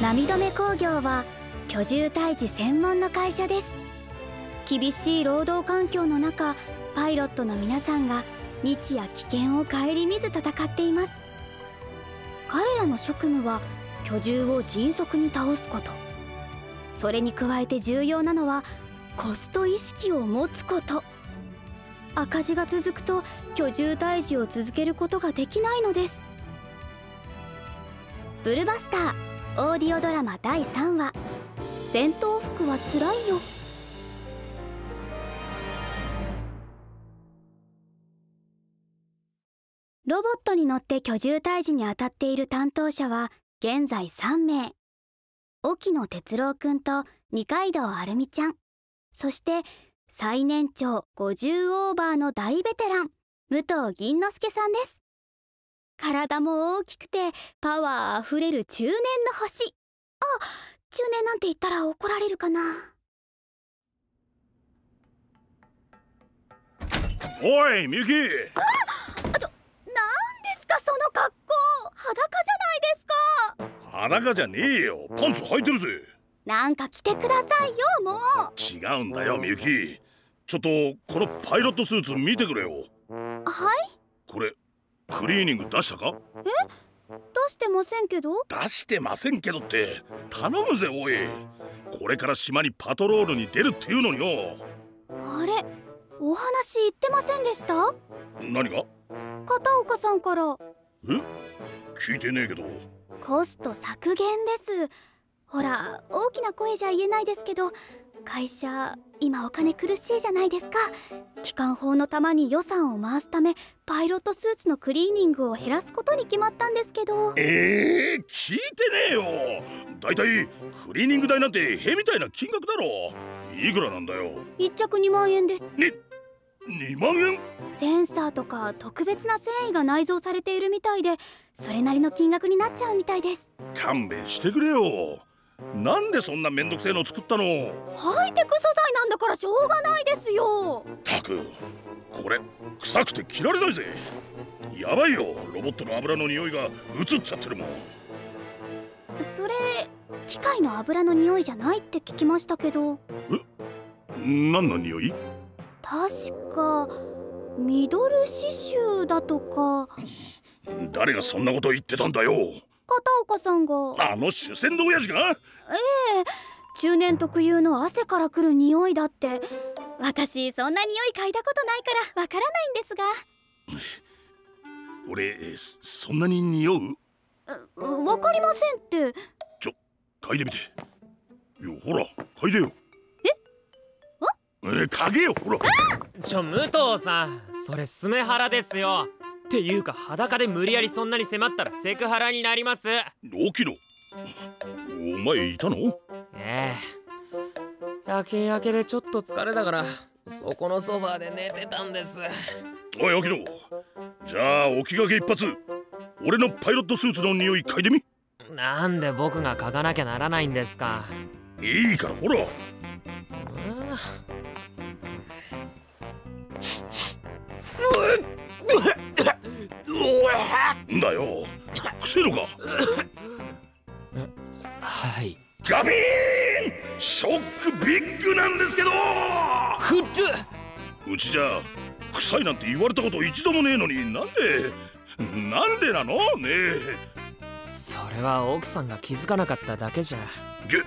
涙目工業は居住退治専門の会社です。厳しい労働環境の中パイロットの皆さんが日夜危険を顧みず戦っています。彼らの職務は居住を迅速に倒すこと。それに加えて重要なのはコスト意識を持つこと。赤字が続くと居住退治を続けることができないのです。ブルバスター。オーディオドラマ第3話「戦闘服はつらいよ」ロボットに乗って居住退治に当たっている担当者は現在3名。沖野哲郎くんと二階堂あるみちゃん。そして最年長50オーバーの大ベテラン武藤銀之助さんです。体も大きくてパワーあふれる中年の星。あ中年なんて言ったら怒られるかな。おいみゆきあちょなんですかその格好。裸じゃないですか。裸じゃねえよ。パンツ履いてるぜ。なんか着てくださいよもう。違うんだよみゆきちょっとこのパイロットスーツ見てくれよ。はい？これクリーニング出したか？出してませんけど？出してませんけどって頼むぜおい。これから島にパトロールに出るっていうのによ。あれ？お話言ってませんでした？何が？片岡さんから。え？聞いてねえけど。コスト削減です。ほら大きな声じゃ言えないですけど会社今お金苦しいじゃないですか。機関砲のたまに予算を回すためパイロットスーツのクリーニングを減らすことに決まったんですけど。えー、聞いてねえよ。だいたいクリーニング代なんてへみたいな金額だろ。いくらなんだよ。1着2万円です。ね2万円？センサーとか特別な繊維が内蔵されているみたいでそれなりの金額になっちゃうみたいです。勘弁してくれよなんでそんなめんどくせえの作ったの？ハイテク素材なんだからしょうがないですよ。たくこれ臭くて着られないぜ。やばいよロボットの油の匂いが。移っちゃってるもん。それ機械の油の匂いじゃないって聞きましたけど。何の匂い？確かミドル刺繍だとか。誰がそんなこと言ってたんだよ片岡さんが。あの主戦の親父が？ええ。中年特有の汗からくる匂いだって。私そんな匂い嗅いだことないからわからないんですが。俺そんなに匂う？わかりませんって。ちょ嗅いでみて。よほら嗅いでよ。え？え嗅げよほら。ちょ武藤さんそれスメハラですよっていうか裸で無理やりそんなに迫ったらセクハラになります。沖野お前いたの？ええ。夜勤明けでちょっと疲れたからそこのソファーで寝てたんです。おい沖野じゃあ起きがけ一発。俺のパイロットスーツの匂い嗅いでみ。なんで僕が嗅がなきゃならないんですか。いいからほらんだよ。くせえのか。はい。ガビーン！ショックビッグなんですけど！ふるうちじゃ臭いなんて言われたこと一度もねえのになんでなんでなの？ねえ。それは奥さんが気づかなかっただけじゃ。げ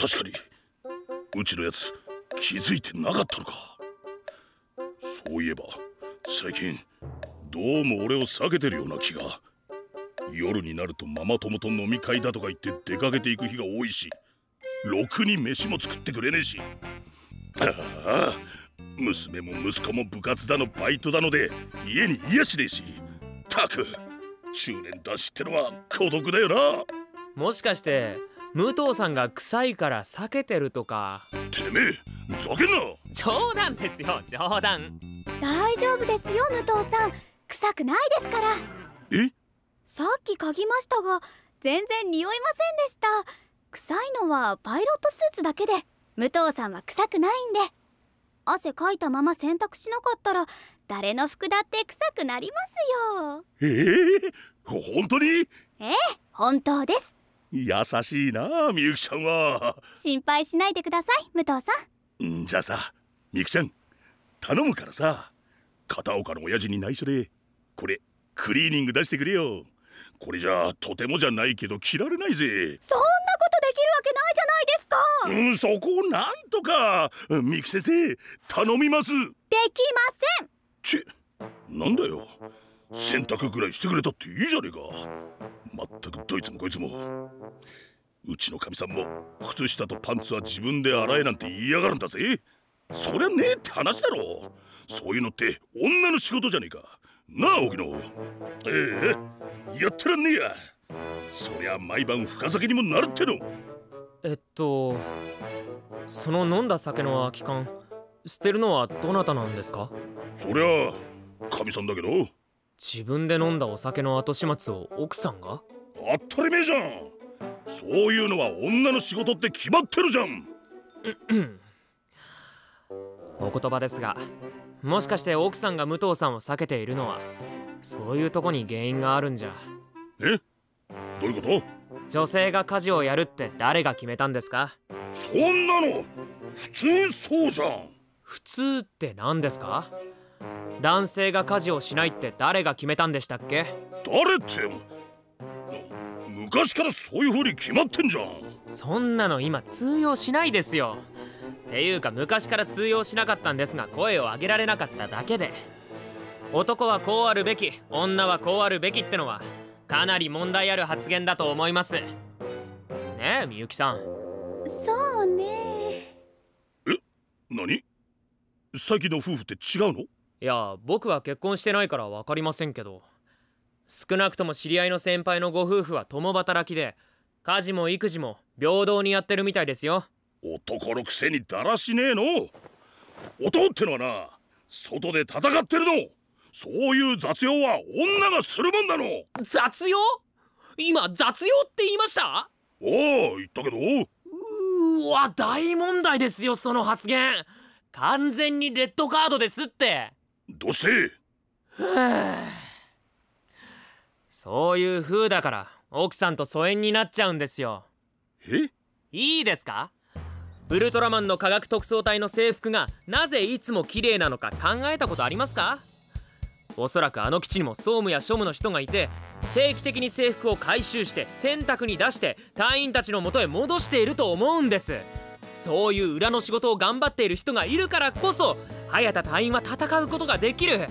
確かに。うちのやつ気づいてなかったのか。そういえば最近どうも俺を避けてるような気が。夜になるとママ友と飲み会だとか言って出かけていく日が多いしろくに飯も作ってくれねえし。ああ娘も息子も部活だのバイトだので家に癒しねえし。たく中年男子ってのは孤独だよな。もしかして武藤さんが臭いから避けてるとか。てめえふざけんな。冗談ですよ冗談。大丈夫ですよ武藤さん臭くないですから。え？さっき嗅ぎましたが全然匂いませんでした。臭いのはパイロットスーツだけで武藤さんは臭くないんで。汗かいたまま洗濯しなかったら誰の服だって臭くなりますよ。え？え本当に？ええ本当です。優しいなみゆきちゃんは。心配しないでください武藤さんじゃあさみゆきちゃん頼むからさ片岡の親父に内緒でこれクリーニング出してくれよ。これじゃとてもじゃないけど着られないぜ。そんなことできるわけないじゃないですか。うんそこをなんとか。みゆき先生頼みます。できません。ちなんだよ。洗濯ぐらいしてくれたっていいじゃねえか。まったくどいつもこいつも。うちのかみさんも靴下とパンツは自分で洗えなんて言いやがるんだぜ。そりゃねえって話だろ。そういうのって女の仕事じゃねえかなあ沖野。ええやってらんねえや。そりゃ毎晩深酒にもなるっての。えっとその飲んだ酒の空き缶捨てるのはどなたなんですか？そりゃかみさんだけど。自分で飲んだお酒の後始末を奥さんが？当たり前じゃん。そういうのは女の仕事って決まってるじゃん。お言葉ですがもしかして奥さんが武藤さんを避けているのはそういうとこに原因があるんじゃ。え？どういうこと？女性が家事をやるって誰が決めたんですか？そんなの？普通そうじゃん。普通って何ですか？男性が家事をしないって誰が決めたんでしたっけ？誰って？昔からそういう風に決まってんじゃん。そんなの今通用しないですよ。っていうか昔から通用しなかったんですが声を上げられなかっただけで。男はこうあるべき女はこうあるべきってのはかなり問題ある発言だと思います。ねえみゆきさん。そうね。え？何？さっきの夫婦って違うの？いや僕は結婚してないから分かりませんけど。少なくとも知り合いの先輩のご夫婦は共働きで家事も育児も平等にやってるみたいですよ男のくせにだらしねえの。男ってのはな外で戦ってるの。そういう雑用は女がするもんなの。雑用？今雑用って言いました？おお言ったけど。うわ大問題ですよその発言。完全にレッドカードですって。どうして？そういう風だから奥さんと疎遠になっちゃうんですよ。え？いいですか？ウルトラマンの科学特捜隊の制服がなぜいつも綺麗なのか考えたことありますか？おそらくあの基地にも総務や庶務の人がいて定期的に制服を回収して洗濯に出して隊員たちの元へ戻していると思うんです。そういう裏の仕事を頑張っている人がいるからこそ早田隊員は戦うことができる。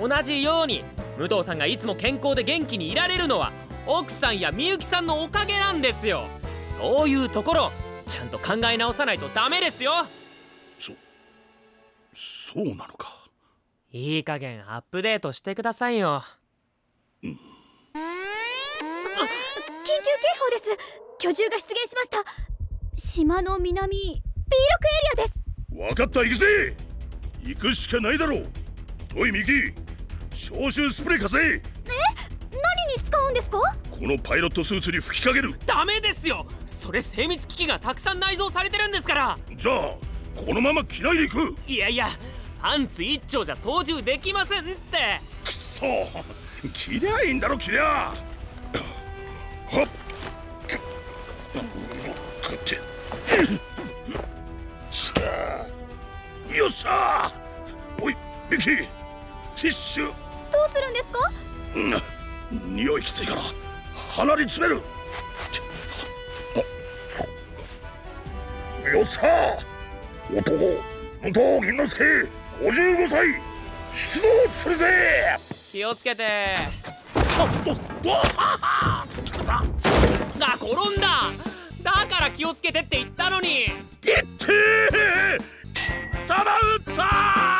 同じように武藤さんがいつも健康で元気にいられるのは奥さんやみゆきさんのおかげなんですよ。そういうところちゃんと考え直さないとダメですよ。そそうなのか。いい加減アップデートしてくださいよ、うん、緊急警報です。居住が出現しました。島の南 B6 エリアです。分かった行くぜ。行くしかないだろう。トイミキ消臭スプレー貸せ。え？何に使うんですか？このパイロットスーツに吹きかける。ダメですよそれ精密機器がたくさん内蔵されてるんですから。じゃあこのまま着ないでいく？いやいやパンツ一丁じゃ操縦できませんって。くそ着りゃいいんだろ着りゃはっ。こってよっしゃ。おいミキティッシュ。どうするんですか？うん匂いきついから鼻に詰めるよっしゃ男武藤銀之助55歳出動するぜ。気をつけて。あどどああ転んだ。だから気をつけてって言ったのに。言って弾撃った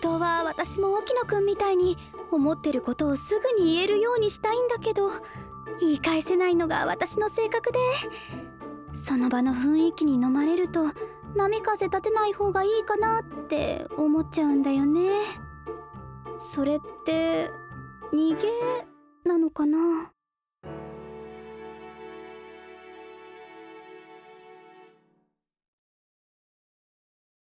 当は私も沖野くんみたいに思ってることをすぐに言えるようにしたいんだけど言い返せないのが私の性格で。その場の雰囲気に飲まれると波風立てない方がいいかなって思っちゃうんだよね。それって逃げなのかな？